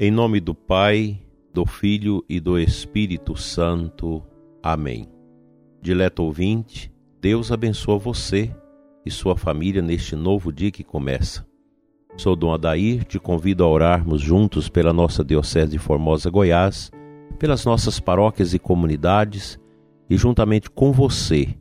Em nome do Pai, do Filho e do Espírito Santo. Amém. Dileto ouvinte, Deus abençoa você e sua família neste novo dia que começa. Sou Dom Adair, te convido a orarmos juntos pela nossa Diocese de Formosa, Goiás, pelas nossas paróquias e comunidades e juntamente com você,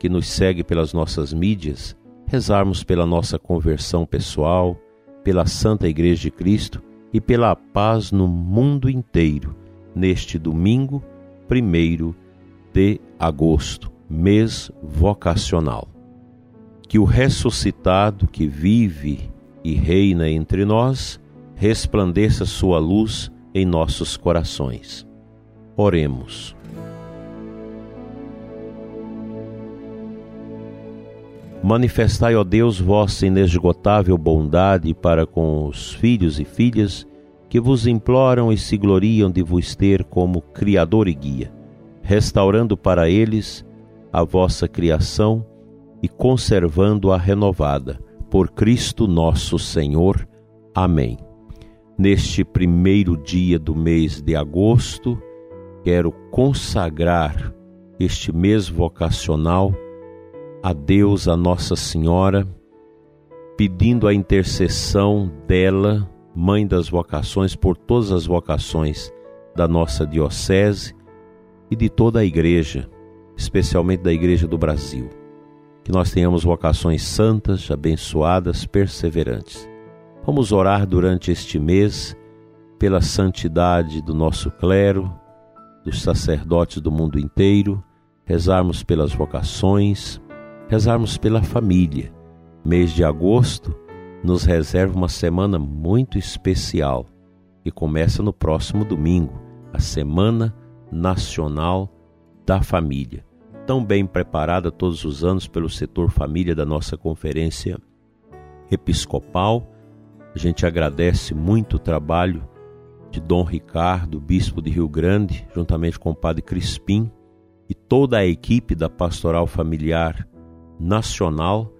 que nos segue pelas nossas mídias, rezarmos pela nossa conversão pessoal, pela Santa Igreja de Cristo e pela paz no mundo inteiro, neste domingo 1 de agosto, mês vocacional. Que o ressuscitado que vive e reina entre nós resplandeça sua luz em nossos corações. Oremos. Manifestai, ó Deus, vossa inesgotável bondade para com os filhos e filhas que vos imploram e se gloriam de vos ter como Criador e Guia, restaurando para eles a vossa criação e conservando-a renovada. Por Cristo nosso Senhor. Amém. Neste primeiro dia do mês de agosto, quero consagrar este mês vocacional a Deus, a Nossa Senhora, pedindo a intercessão dela, Mãe das vocações, por todas as vocações da nossa Diocese e de toda a Igreja, especialmente da Igreja do Brasil. Que nós tenhamos vocações santas, abençoadas, perseverantes. Vamos orar durante este mês pela santidade do nosso clero, dos sacerdotes do mundo inteiro, rezarmos pelas vocações, rezarmos pela família. Mês de agosto nos reserva uma semana muito especial que começa no próximo domingo, a Semana Nacional da Família, tão bem preparada todos os anos pelo setor família da nossa conferência episcopal. A gente agradece muito o trabalho de Dom Ricardo, bispo de Rio Grande, juntamente com o padre Crispim e toda a equipe da Pastoral Familiar nacional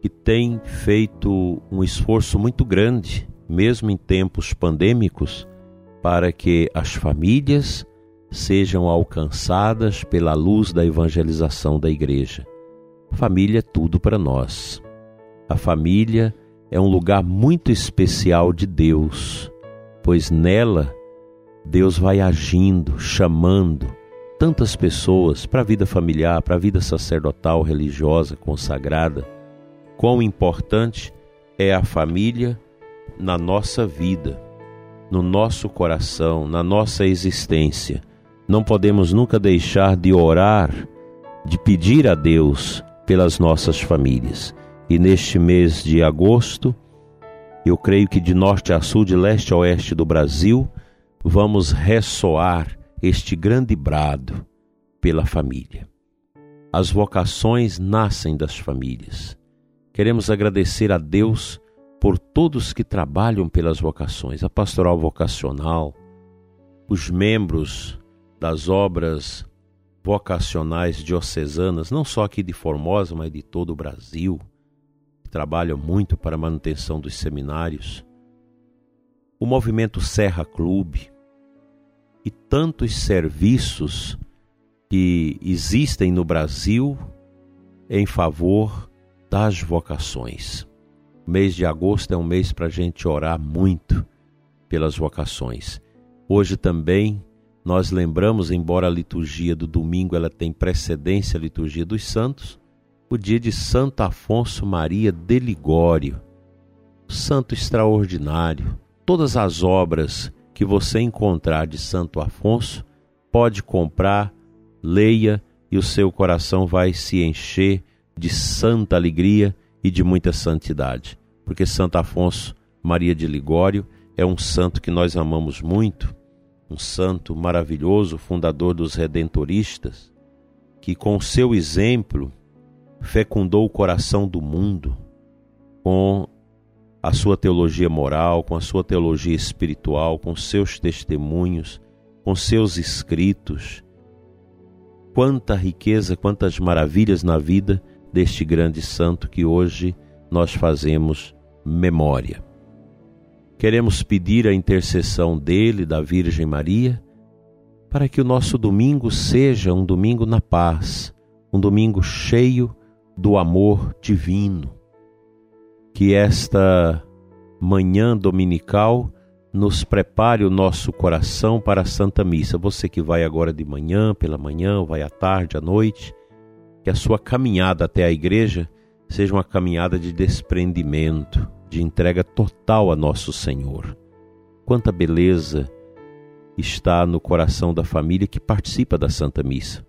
que tem feito um esforço muito grande, mesmo em tempos pandêmicos, para que as famílias sejam alcançadas pela luz da evangelização da igreja. família é tudo para nós. A família é um lugar muito especial de Deus, pois nela Deus vai agindo, chamando, tantas pessoas para a vida familiar, para a vida sacerdotal, religiosa, consagrada. Quão importante é a família na nossa vida, no nosso coração, na nossa existência. Não podemos nunca deixar de orar, de pedir a Deus pelas nossas famílias. E neste mês de agosto, eu creio que de norte a sul, de leste a oeste do Brasil, vamos ressoar este grande brado pela família. As vocações nascem das famílias. Queremos agradecer a Deus por todos que trabalham pelas vocações, a pastoral vocacional, os membros das obras vocacionais diocesanas, não só aqui de Formosa, mas de todo o Brasil, que trabalham muito para a manutenção dos seminários, o movimento Serra Clube, e tantos serviços que existem no Brasil em favor das vocações. O mês de agosto é um mês para a gente orar muito pelas vocações. Hoje também nós lembramos, embora a liturgia do domingo ela tem precedência à liturgia dos santos, o dia de Santo Afonso Maria de Ligório, santo extraordinário. Todas as obras que você encontrar de Santo Afonso, pode comprar, leia e o seu coração vai se encher de santa alegria e de muita santidade. Porque Santo Afonso Maria de Ligório é um santo que nós amamos muito, um santo maravilhoso, fundador dos redentoristas, que com seu exemplo fecundou o coração do mundo com a sua teologia moral, com a sua teologia espiritual, com seus testemunhos, com seus escritos. Quanta riqueza, quantas maravilhas na vida deste grande santo que hoje nós fazemos memória. Queremos pedir a intercessão dele, da Virgem Maria, para que o nosso domingo seja um domingo na paz, um domingo cheio do amor divino. Que esta manhã dominical nos prepare o nosso coração para a Santa Missa. Você que vai agora de manhã, pela manhã, vai à tarde, à noite, que a sua caminhada até a igreja seja uma caminhada de desprendimento, de entrega total a nosso Senhor. Quanta beleza está no coração da família que participa da Santa Missa,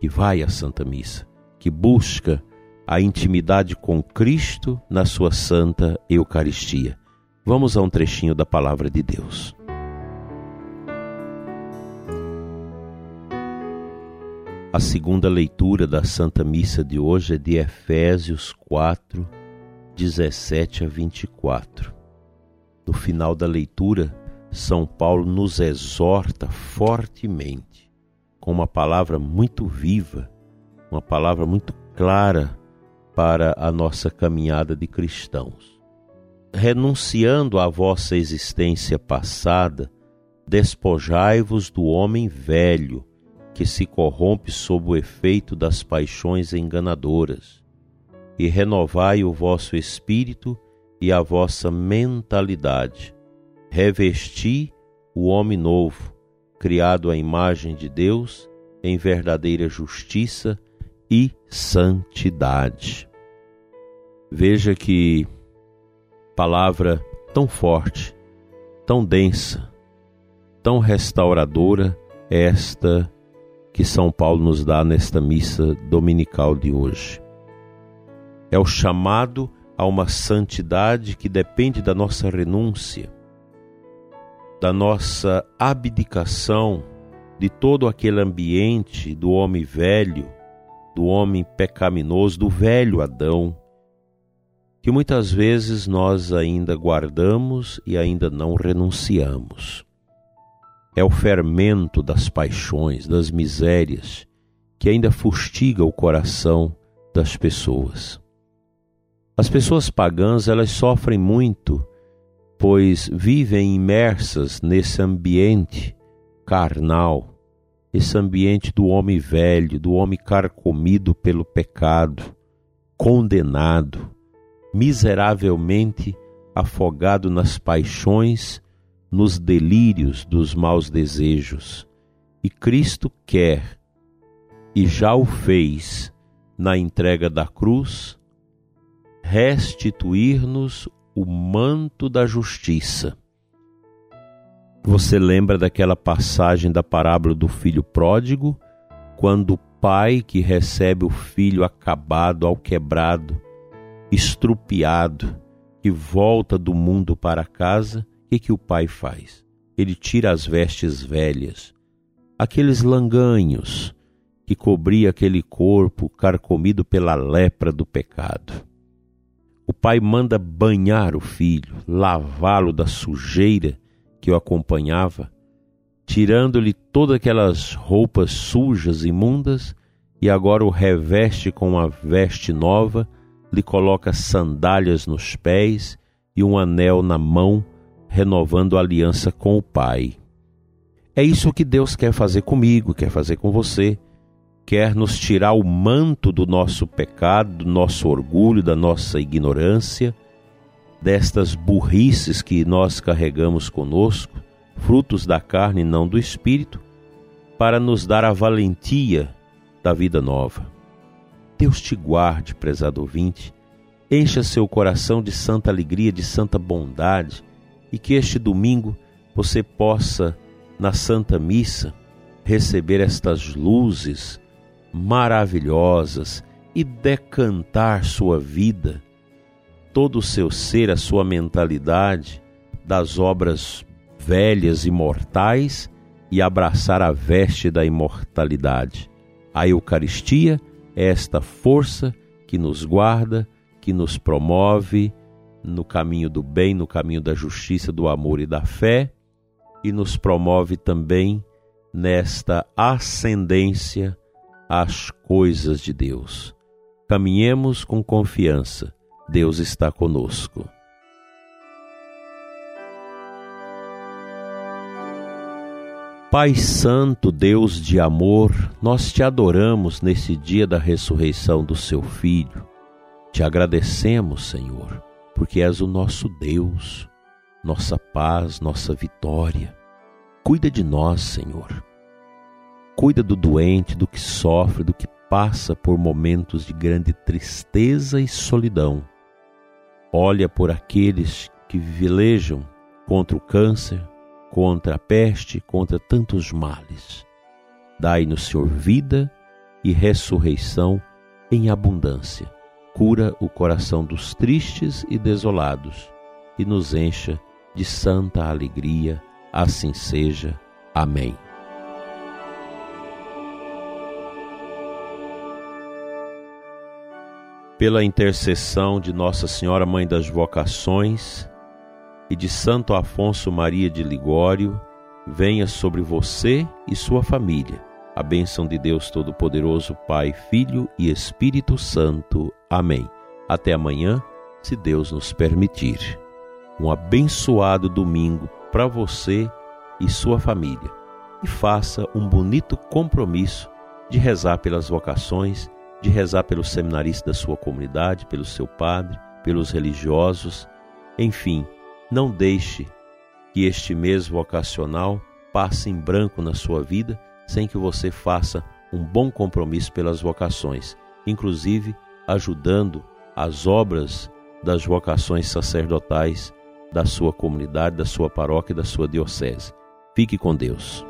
que vai à Santa Missa, que busca a intimidade com Cristo na sua Santa Eucaristia. Vamos a um trechinho da palavra de Deus. A segunda leitura da Santa Missa de hoje é de Efésios 4, 17 a 24. No final da leitura, São Paulo nos exorta fortemente, com uma palavra muito viva, uma palavra muito clara para a nossa caminhada de cristãos. Renunciando à vossa existência passada, despojai-vos do homem velho que se corrompe sob o efeito das paixões enganadoras, e renovai o vosso espírito e a vossa mentalidade. Revesti o homem novo, criado à imagem de Deus, em verdadeira justiça e santidade. Veja que palavra tão forte, tão densa, tão restauradora esta que São Paulo nos dá nesta missa dominical de hoje. É o chamado a uma santidade que depende da nossa renúncia, da nossa abdicação de todo aquele ambiente do homem velho, do homem pecaminoso, do velho Adão, que muitas vezes nós ainda guardamos e ainda não renunciamos é o fermento das paixões, das misérias, que ainda fustiga o coração das pessoas. As pessoas pagãs, elas sofrem muito, pois vivem imersas nesse ambiente carnal, esse ambiente do homem velho, do homem carcomido pelo pecado, condenado, miseravelmente afogado nas paixões nos delírios dos maus desejos. E Cristo quer, e já o fez na entrega da cruz, restituir-nos o manto da justiça. Você lembra daquela passagem da parábola do filho pródigo, quando o pai que recebe o filho acabado, alquebrado, estrupiado, que volta do mundo para casa, que, que o pai faz? Ele tira as vestes velhas, aqueles langanhos que cobria aquele corpo carcomido pela lepra do pecado. O pai manda banhar o filho, lavá-lo da sujeira que o acompanhava, tirando-lhe todas aquelas roupas sujas, imundas, e agora o reveste com uma veste nova, lhe coloca sandálias nos pés e um anel na mão renovando a aliança com o Pai. É isso que Deus quer fazer comigo, quer fazer com você. Quer nos tirar o manto do nosso pecado, do nosso orgulho, da nossa ignorância, destas burrices que nós carregamos conosco, frutos da carne e não do espírito, para nos dar a valentia da vida nova. Deus te guarde, prezado ouvinte, encha seu coração de santa alegria, de santa bondade e que este domingo você possa, na Santa Missa, receber estas luzes maravilhosas e decantar sua vida, todo o seu ser, a sua mentalidade das obras velhas e mortais e abraçar a veste da imortalidade. A Eucaristia esta força que nos guarda, que nos promove no caminho do bem, no caminho da justiça, do amor e da fé, e nos promove também nesta ascendência às coisas de Deus. Caminhemos com confiança, Deus está conosco. Pai Santo, Deus de amor, nós te adoramos nesse dia da ressurreição do seu Filho. Te agradecemos, Senhor, porque és o nosso Deus, nossa paz, nossa vitória. Cuida de nós, Senhor. Cuida do doente, do que sofre, do que passa por momentos de grande tristeza e solidão. Olha por aqueles que velejam contra o câncer, contra a peste, contra tantos males. Dai-nos, Senhor, vida e ressurreição em abundância. Cura o coração dos tristes e desolados e nos encha de santa alegria. Assim seja. Amém. Pela intercessão de Nossa Senhora Mãe das Vocações, e de Santo Afonso Maria de Ligório venha sobre você e sua família. A bênção de Deus Todo-Poderoso, Pai, Filho e Espírito Santo. Amém. Até amanhã, se Deus nos permitir. Um abençoado domingo para você e sua família. E faça um bonito compromisso de rezar pelas vocações, de rezar pelos seminaristas da sua comunidade, pelo seu padre, pelos religiosos, enfim não deixe que este mês vocacional passe em branco na sua vida sem que você faça um bom compromisso pelas vocações, inclusive ajudando as obras das vocações sacerdotais da sua comunidade, da sua paróquia e da sua diocese. Fique com Deus.